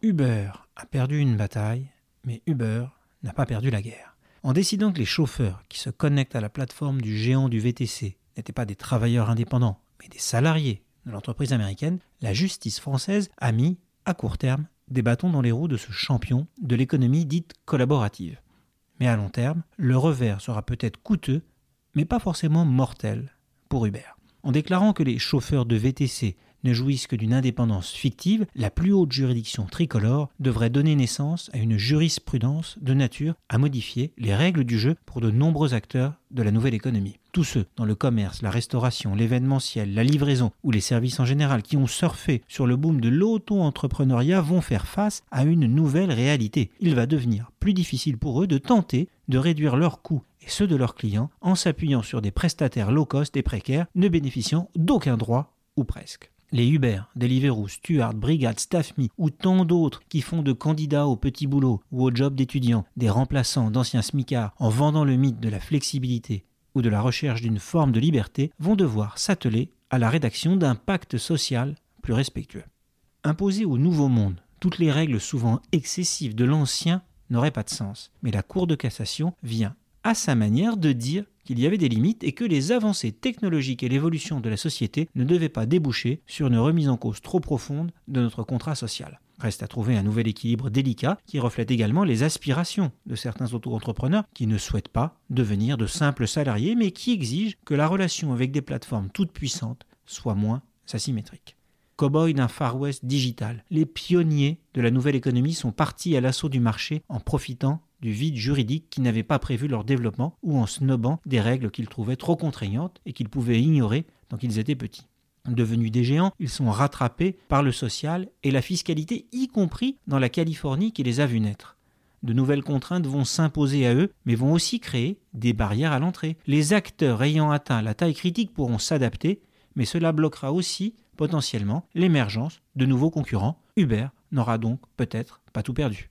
Uber a perdu une bataille, mais Uber n'a pas perdu la guerre. En décidant que les chauffeurs qui se connectent à la plateforme du géant du VTC n'étaient pas des travailleurs indépendants, mais des salariés de l'entreprise américaine, la justice française a mis, à court terme, des bâtons dans les roues de ce champion de l'économie dite collaborative. Mais à long terme, le revers sera peut-être coûteux, mais pas forcément mortel pour Uber. En déclarant que les chauffeurs de VTC ne jouissent que d'une indépendance fictive, la plus haute juridiction tricolore devrait donner naissance à une jurisprudence de nature à modifier les règles du jeu pour de nombreux acteurs de la nouvelle économie. Tous ceux dans le commerce, la restauration, l'événementiel, la livraison ou les services en général qui ont surfé sur le boom de l'auto-entrepreneuriat vont faire face à une nouvelle réalité. Il va devenir plus difficile pour eux de tenter de réduire leurs coûts et ceux de leurs clients en s'appuyant sur des prestataires low cost et précaires ne bénéficiant d'aucun droit ou presque. Les Uber, Deliveroo, Stuart, Brigade, StaffMe ou tant d'autres qui font de candidats au petit boulot ou au job d'étudiants des remplaçants d'anciens smicards en vendant le mythe de la flexibilité ou de la recherche d'une forme de liberté vont devoir s'atteler à la rédaction d'un pacte social plus respectueux. Imposer au nouveau monde toutes les règles souvent excessives de l'ancien n'aurait pas de sens, mais la Cour de cassation vient à sa manière de dire qu'il y avait des limites et que les avancées technologiques et l'évolution de la société ne devaient pas déboucher sur une remise en cause trop profonde de notre contrat social. Reste à trouver un nouvel équilibre délicat qui reflète également les aspirations de certains auto-entrepreneurs qui ne souhaitent pas devenir de simples salariés mais qui exigent que la relation avec des plateformes toutes puissantes soit moins asymétrique. Cowboy d'un Far West digital, les pionniers de la nouvelle économie sont partis à l'assaut du marché en profitant du vide juridique qui n'avait pas prévu leur développement ou en snobant des règles qu'ils trouvaient trop contraignantes et qu'ils pouvaient ignorer tant qu'ils étaient petits. Devenus des géants, ils sont rattrapés par le social et la fiscalité, y compris dans la Californie qui les a vus naître. De nouvelles contraintes vont s'imposer à eux, mais vont aussi créer des barrières à l'entrée. Les acteurs ayant atteint la taille critique pourront s'adapter, mais cela bloquera aussi potentiellement l'émergence de nouveaux concurrents. Uber n'aura donc peut-être pas tout perdu.